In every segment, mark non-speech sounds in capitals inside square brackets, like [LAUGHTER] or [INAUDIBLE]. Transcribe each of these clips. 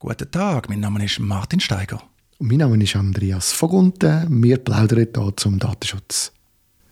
Guten Tag, mein Name ist Martin Steiger. Und mein Name ist Andreas Vogunten. Wir plaudern hier zum Datenschutz.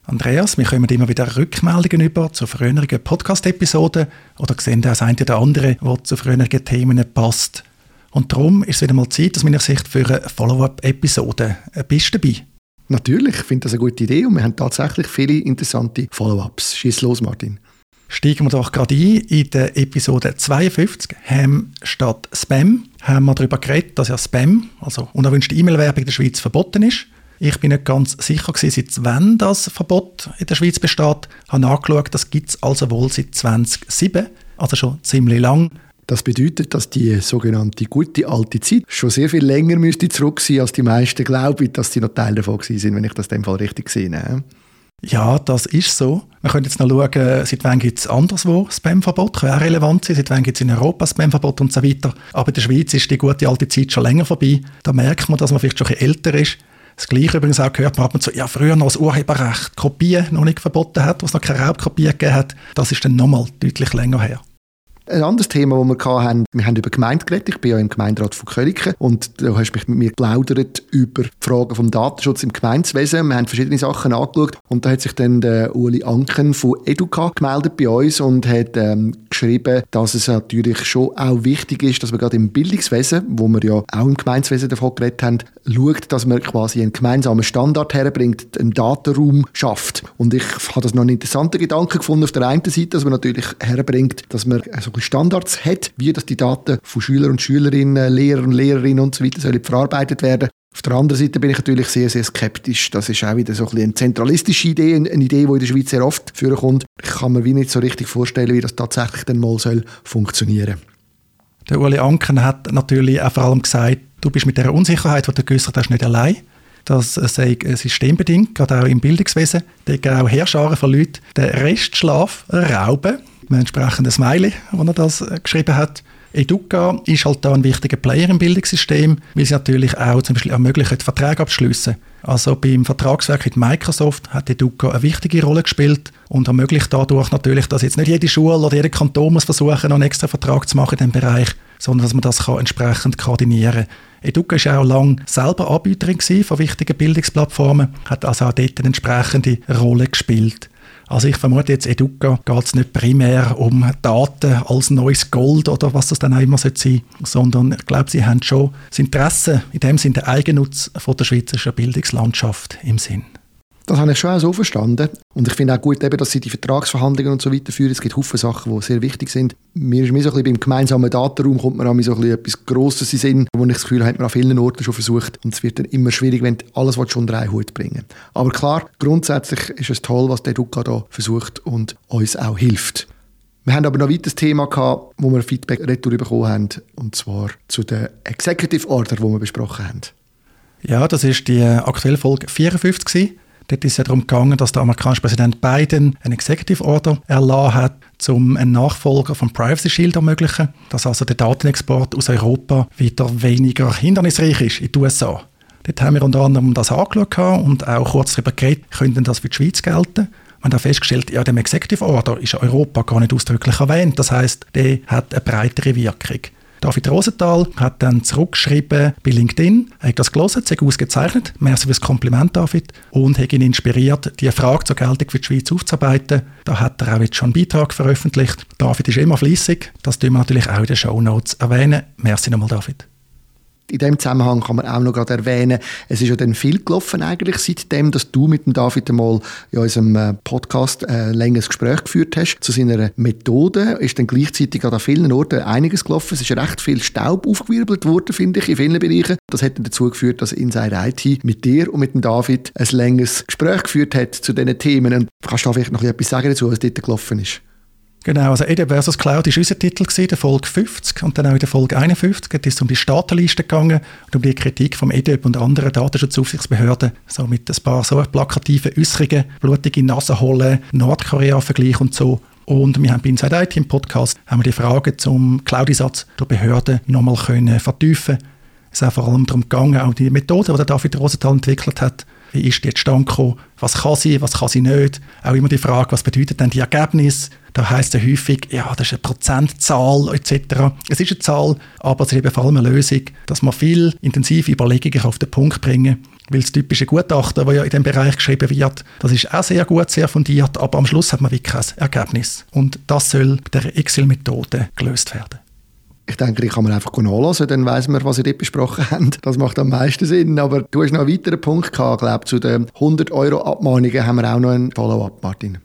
Andreas, wir kommen immer wieder Rückmeldungen über zu früheren Podcast-Episoden oder sehen das eine oder andere, was zu früheren Themen passt. Und darum ist es wieder mal Zeit aus meiner Sicht für eine Follow-up-Episode. Bist du dabei? Natürlich, ich finde das eine gute Idee und wir haben tatsächlich viele interessante Follow-ups. Schieß los, Martin. Steigen wir doch gerade ein. In der Episode 52 haben statt Spam haben wir darüber geredet, dass ja Spam, also unerwünschte E-Mail-Werbung in der Schweiz verboten ist. Ich bin nicht ganz sicher gewesen, seit wann das Verbot in der Schweiz besteht. Ich habe nachgeschaut, das gibt es also wohl seit 2007, also schon ziemlich lang. Das bedeutet, dass die sogenannte gute alte Zeit schon sehr viel länger müsste zurück sein, als die meisten glauben, dass sie noch Teil davon sind, wenn ich das in dem Fall richtig sehe. Ja, das ist so. Wir können jetzt noch schauen, seit wann gibt es anderswo Spamverbot, kann auch relevant sein, seit wann gibt es in Europa Spamverbot und so weiter. Aber in der Schweiz ist die gute alte Zeit schon länger vorbei. Da merkt man, dass man vielleicht schon ein älter ist. Das Gleiche übrigens auch gehört man ab und zu, ja, früher noch das Urheberrecht Kopien noch nicht verboten hat, was noch keine Raubkopien gegeben hat. Das ist dann nochmal deutlich länger her. Ein anderes Thema, das wir hatten, wir haben über Gemeinde geredet. Ich bin ja im Gemeinderat von Köliken und du hast mich mit mir geplaudert über die Fragen vom Datenschutz im Gemeindewesen. Wir haben verschiedene Sachen angeschaut und da hat sich dann der Uli Anken von Educa gemeldet bei uns und hat ähm, geschrieben, dass es natürlich schon auch wichtig ist, dass man gerade im Bildungswesen, wo wir ja auch im Gemeindewesen davon geredet haben, schaut, dass man quasi einen gemeinsamen Standard herbringt, einen Datenraum schafft. Und ich habe das noch einen interessanten Gedanken gefunden auf der einen Seite, dass man natürlich herbringt, dass man so Standards hat, wie dass die Daten von Schülern und Schülerinnen, Lehrern und Lehrerinnen und so weiter sollen verarbeitet werden. Auf der anderen Seite bin ich natürlich sehr, sehr skeptisch. Das ist auch wieder so ein eine zentralistische Idee, eine Idee, die in der Schweiz sehr oft vorkommt. Ich kann mir wie nicht so richtig vorstellen, wie das tatsächlich dann mal soll funktionieren Der Uli Anken hat natürlich auch vor allem gesagt, du bist mit der Unsicherheit, die du geäußert hast, nicht allein. Das sei systembedingt, gerade auch im Bildungswesen. Da auch Herrscharen von Leuten den Restschlaf rauben einem entsprechenden Smiley, wo er das äh, geschrieben hat. Educa ist halt da ein wichtiger Player im Bildungssystem, weil sie natürlich auch zum Beispiel ermöglicht, Verträge abzuschließen. Also beim Vertragswerk mit Microsoft hat Educa eine wichtige Rolle gespielt und ermöglicht dadurch natürlich, dass jetzt nicht jede Schule oder jeder Kanton muss versuchen, einen extra Vertrag zu machen in diesem Bereich, sondern dass man das kann entsprechend koordinieren kann. Educa war auch lange selber Anbieterin von wichtigen Bildungsplattformen, hat also auch dort eine entsprechende Rolle gespielt. Also ich vermute jetzt, Educa geht es nicht primär um Daten als neues Gold oder was das dann auch immer sein soll, sondern ich glaube, sie haben schon das Interesse, in dem Sinne der Eigennutz von der schweizerischen Bildungslandschaft im Sinn. Das habe ich schon auch so verstanden. Und ich finde auch gut, eben, dass sie die Vertragsverhandlungen und so weiter führen. Es gibt viele Sachen, die sehr wichtig sind. Mir ist mir so ein bisschen beim gemeinsamen Datenraum kommt man so ein bisschen etwas Grosses in Sinn, wo ich das Gefühl habe, hat man an vielen Orten schon versucht. Und es wird dann immer schwierig, wenn du alles schon unter einen Hut bringen Aber klar, grundsätzlich ist es toll, was der Duca da versucht und uns auch hilft. Wir haben aber noch ein weiteres Thema gehabt, wo wir Feedback retour bekommen haben, und zwar zu der Executive Order, die wir besprochen haben. Ja, das ist die aktuelle Folge 54 gewesen. Dort ist es ja darum gegangen, dass der amerikanische Präsident Biden einen Executive Order erlassen hat, um einen Nachfolger vom Privacy Shield zu ermöglichen, dass also der Datenexport aus Europa wieder weniger hindernisreich ist in die USA. Dort haben wir unter anderem das angeschaut und auch kurz darüber geredet, könnte das für die Schweiz gelten. Wir haben festgestellt, ja, dem Executive Order ist Europa gar nicht ausdrücklich erwähnt. Das heißt, der hat eine breitere Wirkung. David Rosenthal hat dann zurückgeschrieben bei LinkedIn, er hat das gelesen, sehr ausgezeichnet, merci für das Kompliment, David, und hat ihn inspiriert, die Frage zur Geltung für die Schweiz aufzuarbeiten. Da hat er auch jetzt schon einen Beitrag veröffentlicht. David ist immer fließig, das tun wir natürlich auch in den Show Notes erwähnen. Merci nochmal, David in dem Zusammenhang kann man auch noch gerade erwähnen, es ist ja dann viel gelaufen eigentlich seitdem, dass du mit dem David einmal in unserem äh, Podcast ein äh, längeres Gespräch geführt hast zu seiner Methode. Ist dann gleichzeitig an vielen Orten einiges gelaufen. Es ist recht viel Staub aufgewirbelt worden, finde ich, in vielen Bereichen. Das hat dann dazu geführt, dass Inside IT mit dir und mit dem David ein längeres Gespräch geführt hat zu diesen Themen. Und kannst du da vielleicht noch etwas sagen dazu, was dort gelaufen ist? Genau, also EDB versus Cloud war unser Titel, gewesen, der Folge 50 und dann auch in der Folge 51. Es ist um die Staatenliste gegangen und um die Kritik vom EDB und anderen Datenschutzaufsichtsbehörden, so mit ein paar so plakativen Äußerungen, blutige Nase holen, Nordkorea-Vergleich und so. Und wir haben bei Inside IT im Podcast haben wir die Fragen zum Cloud-Einsatz der Behörden nochmal können vertiefen Es ist auch vor allem darum gegangen, auch die Methode, die David Rosenthal entwickelt hat, ist die zustande gekommen, was kann sie, was kann sie nicht. Auch immer die Frage, was bedeutet denn die Ergebnisse? Da heißt es häufig, ja, das ist eine Prozentzahl etc. Es ist eine Zahl, aber es ist eben vor allem eine Lösung, dass man viel intensive Überlegungen auf den Punkt bringen. Weil das typische Gutachten, das ja in diesem Bereich geschrieben wird, das ist auch sehr gut, sehr fundiert, aber am Schluss hat man wirklich kein Ergebnis. Und das soll bei der Excel-Methode gelöst werden. Ich denke, ich kann man einfach nachlesen, dann weiss man, was ihr dort besprochen [LAUGHS] habt. Das macht am meisten Sinn. Aber du hast noch einen weiteren Punkt gehabt, glaube zu den 100 Euro Abmahnungen haben wir auch noch einen Follow-up, Martin.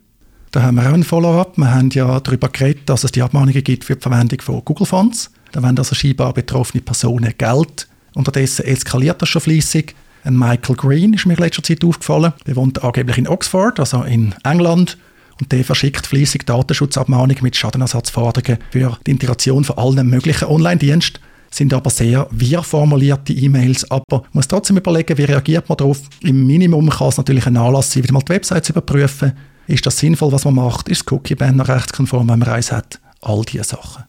Da haben wir auch einen Follow-up. Wir haben ja darüber geredet, dass es die Abmahnungen gibt für die Verwendung von Google Fonds. Da wollen also scheinbar betroffene Personen Geld. Unterdessen eskaliert das schon fließig. Ein Michael Green ist mir in letzter Zeit aufgefallen. Der wohnt angeblich in Oxford, also in England und der verschickt fließig Datenschutzabmahnungen mit Schadenersatzforderungen für die Integration von allen möglichen Online-Diensten sind aber sehr wir formulierte E-Mails, aber man muss trotzdem überlegen, wie reagiert man darauf. Im Minimum kann es natürlich ein Anlass sein, wieder mal die Websites überprüfen. Ist das sinnvoll, was man macht? Ist das Cookie-Banner rechtskonform, wenn man eins hat? All diese Sachen.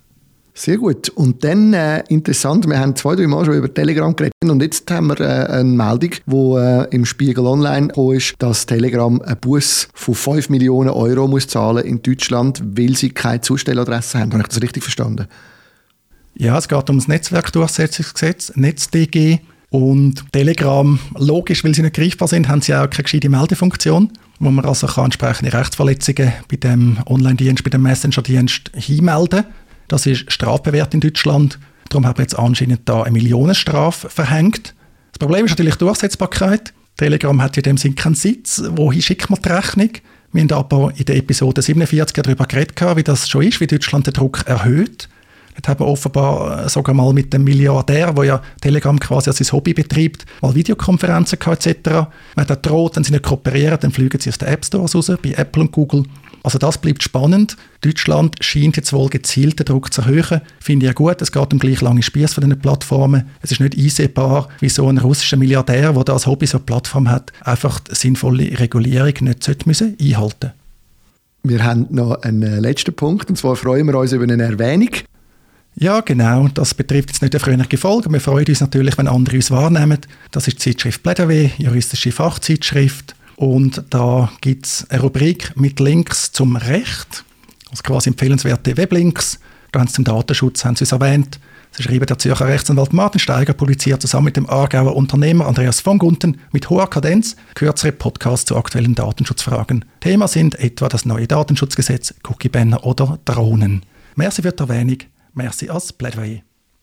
Sehr gut. Und dann äh, interessant, wir haben zwei, drei Mal schon über Telegram geredet und jetzt haben wir äh, eine Meldung, die äh, im Spiegel Online ist, dass Telegram einen Bus von 5 Millionen Euro muss zahlen in Deutschland, weil sie keine Zustelladresse haben. Habe ich das richtig verstanden? Ja, es geht um das Netzwerkdurchsetzungsgesetz, NetzDG. Und Telegram, logisch, weil sie nicht greifbar sind, haben sie auch keine gescheite Meldefunktion, wo man also entsprechende Rechtsverletzungen bei dem Online-Dienst, bei dem Messenger-Dienst hinmelden kann. Das ist strafbewehrt in Deutschland. Darum haben wir jetzt anscheinend da eine Millionenstrafe verhängt. Das Problem ist natürlich die Durchsetzbarkeit. Telegram hat in dem Sinn keinen Sitz. Wohin schickt man die Rechnung? Wir haben aber in der Episode 47 darüber geredet, wie das schon ist, wie Deutschland den Druck erhöht. Haben wir offenbar sogar mal mit dem Milliardär, der ja Telegram quasi als sein Hobby betreibt, mal Videokonferenzen gehabt etc. Man hat droht, wenn sie nicht kooperieren, dann fliegen sie aus den App Stores raus, bei Apple und Google. Also das bleibt spannend. Deutschland scheint jetzt wohl gezielt den Druck zu erhöhen. Finde ich ja gut, es geht um gleich lange Spieß von diesen Plattformen. Es ist nicht einsehbar, wie so ein russischer Milliardär, der das Hobby so eine Plattform hat, einfach sinnvolle Regulierung nicht müssen einhalten Wir haben noch einen äh, letzten Punkt, und zwar freuen wir uns über eine Erwähnung. Ja, genau. Das betrifft jetzt nicht eine fröhliche Folge. Wir freuen uns natürlich, wenn andere uns wahrnehmen. Das ist die Zeitschrift Plädoyer, juristische Fachzeitschrift. Und da gibt es eine Rubrik mit Links zum Recht, also quasi empfehlenswerte Weblinks. Da haben sie zum Datenschutz haben sie es erwähnt. Sie schreiben, der Zürcher Rechtsanwalt Martin Steiger publiziert zusammen mit dem Aargauer Unternehmer Andreas von Gunten mit hoher Kadenz kürzere Podcasts zu aktuellen Datenschutzfragen. Thema sind etwa das neue Datenschutzgesetz, Cookie-Banner oder Drohnen. Merci für die Erwähnung. Merci als Plädoyer.